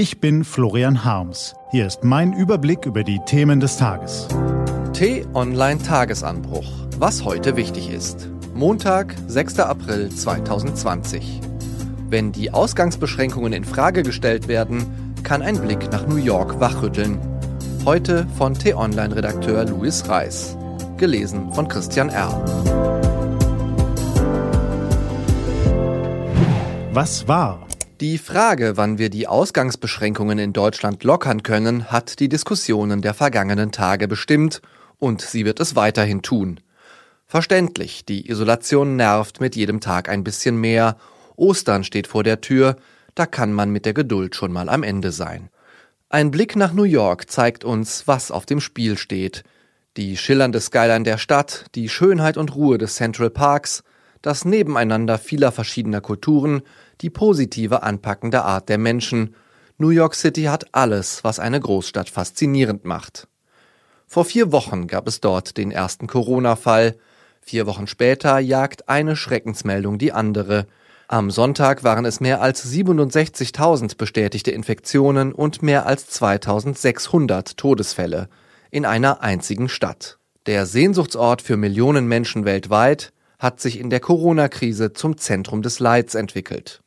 Ich bin Florian Harms. Hier ist mein Überblick über die Themen des Tages. T-Online Tagesanbruch. Was heute wichtig ist. Montag, 6. April 2020. Wenn die Ausgangsbeschränkungen in Frage gestellt werden, kann ein Blick nach New York wachrütteln. Heute von T-Online-Redakteur Louis Reis. Gelesen von Christian R. Was war? Die Frage, wann wir die Ausgangsbeschränkungen in Deutschland lockern können, hat die Diskussionen der vergangenen Tage bestimmt und sie wird es weiterhin tun. Verständlich, die Isolation nervt mit jedem Tag ein bisschen mehr. Ostern steht vor der Tür, da kann man mit der Geduld schon mal am Ende sein. Ein Blick nach New York zeigt uns, was auf dem Spiel steht. Die schillernde Skyline der Stadt, die Schönheit und Ruhe des Central Parks, das Nebeneinander vieler verschiedener Kulturen, die positive, anpackende Art der Menschen. New York City hat alles, was eine Großstadt faszinierend macht. Vor vier Wochen gab es dort den ersten Corona-Fall. Vier Wochen später jagt eine Schreckensmeldung die andere. Am Sonntag waren es mehr als 67.000 bestätigte Infektionen und mehr als 2600 Todesfälle in einer einzigen Stadt. Der Sehnsuchtsort für Millionen Menschen weltweit hat sich in der Corona-Krise zum Zentrum des Leids entwickelt.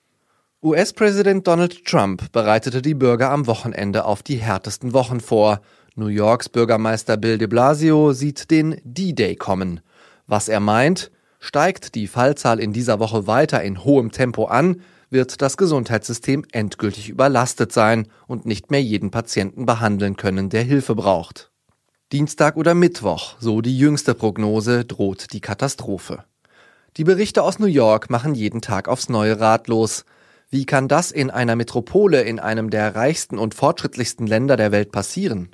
US-Präsident Donald Trump bereitete die Bürger am Wochenende auf die härtesten Wochen vor. New Yorks Bürgermeister Bill de Blasio sieht den D-Day kommen. Was er meint, steigt die Fallzahl in dieser Woche weiter in hohem Tempo an, wird das Gesundheitssystem endgültig überlastet sein und nicht mehr jeden Patienten behandeln können, der Hilfe braucht. Dienstag oder Mittwoch, so die jüngste Prognose, droht die Katastrophe. Die Berichte aus New York machen jeden Tag aufs Neue ratlos. Wie kann das in einer Metropole in einem der reichsten und fortschrittlichsten Länder der Welt passieren?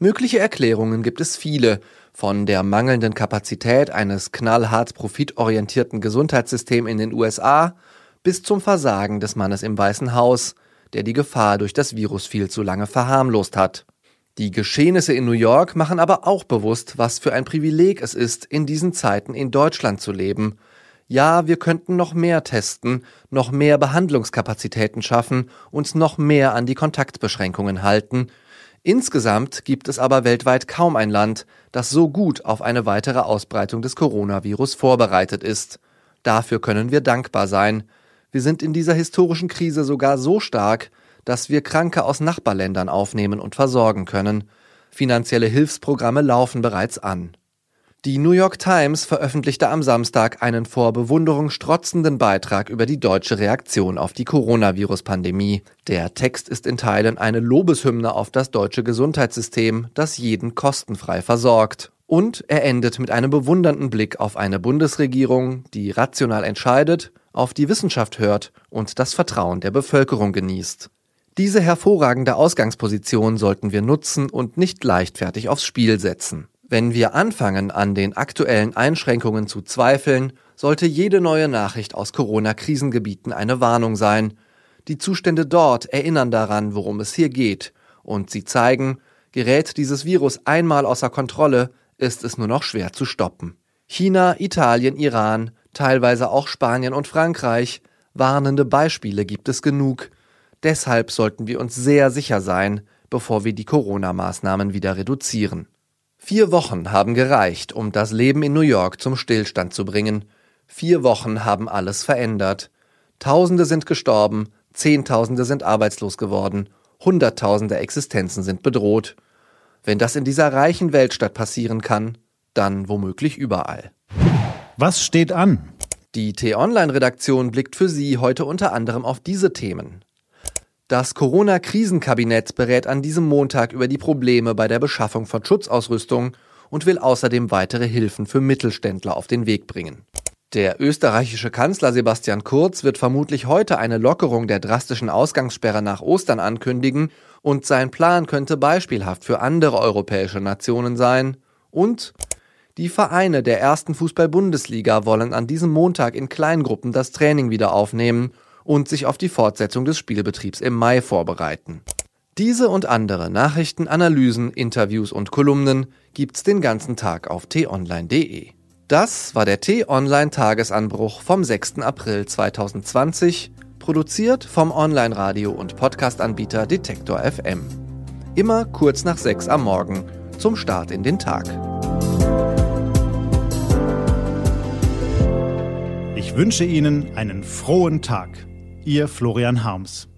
Mögliche Erklärungen gibt es viele, von der mangelnden Kapazität eines knallhart profitorientierten Gesundheitssystems in den USA bis zum Versagen des Mannes im Weißen Haus, der die Gefahr durch das Virus viel zu lange verharmlost hat. Die Geschehnisse in New York machen aber auch bewusst, was für ein Privileg es ist, in diesen Zeiten in Deutschland zu leben ja, wir könnten noch mehr testen, noch mehr Behandlungskapazitäten schaffen, uns noch mehr an die Kontaktbeschränkungen halten. Insgesamt gibt es aber weltweit kaum ein Land, das so gut auf eine weitere Ausbreitung des Coronavirus vorbereitet ist. Dafür können wir dankbar sein. Wir sind in dieser historischen Krise sogar so stark, dass wir Kranke aus Nachbarländern aufnehmen und versorgen können. Finanzielle Hilfsprogramme laufen bereits an. Die New York Times veröffentlichte am Samstag einen vor Bewunderung strotzenden Beitrag über die deutsche Reaktion auf die Coronavirus-Pandemie. Der Text ist in Teilen eine Lobeshymne auf das deutsche Gesundheitssystem, das jeden kostenfrei versorgt. Und er endet mit einem bewundernden Blick auf eine Bundesregierung, die rational entscheidet, auf die Wissenschaft hört und das Vertrauen der Bevölkerung genießt. Diese hervorragende Ausgangsposition sollten wir nutzen und nicht leichtfertig aufs Spiel setzen. Wenn wir anfangen, an den aktuellen Einschränkungen zu zweifeln, sollte jede neue Nachricht aus Corona-Krisengebieten eine Warnung sein. Die Zustände dort erinnern daran, worum es hier geht, und sie zeigen, gerät dieses Virus einmal außer Kontrolle, ist es nur noch schwer zu stoppen. China, Italien, Iran, teilweise auch Spanien und Frankreich, warnende Beispiele gibt es genug. Deshalb sollten wir uns sehr sicher sein, bevor wir die Corona-Maßnahmen wieder reduzieren. Vier Wochen haben gereicht, um das Leben in New York zum Stillstand zu bringen. Vier Wochen haben alles verändert. Tausende sind gestorben, Zehntausende sind arbeitslos geworden, Hunderttausende Existenzen sind bedroht. Wenn das in dieser reichen Weltstadt passieren kann, dann womöglich überall. Was steht an? Die T-Online-Redaktion blickt für Sie heute unter anderem auf diese Themen. Das Corona-Krisenkabinett berät an diesem Montag über die Probleme bei der Beschaffung von Schutzausrüstung und will außerdem weitere Hilfen für Mittelständler auf den Weg bringen. Der österreichische Kanzler Sebastian Kurz wird vermutlich heute eine Lockerung der drastischen Ausgangssperre nach Ostern ankündigen und sein Plan könnte beispielhaft für andere europäische Nationen sein. Und die Vereine der ersten Fußball-Bundesliga wollen an diesem Montag in Kleingruppen das Training wieder aufnehmen und sich auf die Fortsetzung des Spielbetriebs im Mai vorbereiten. Diese und andere Nachrichten, Analysen, Interviews und Kolumnen gibt's den ganzen Tag auf t-online.de. Das war der T-Online Tagesanbruch vom 6. April 2020 Produziert vom Online-Radio- und Podcast-Anbieter Detektor FM. Immer kurz nach sechs am Morgen zum Start in den Tag. Ich wünsche Ihnen einen frohen Tag. Ihr Florian Harms.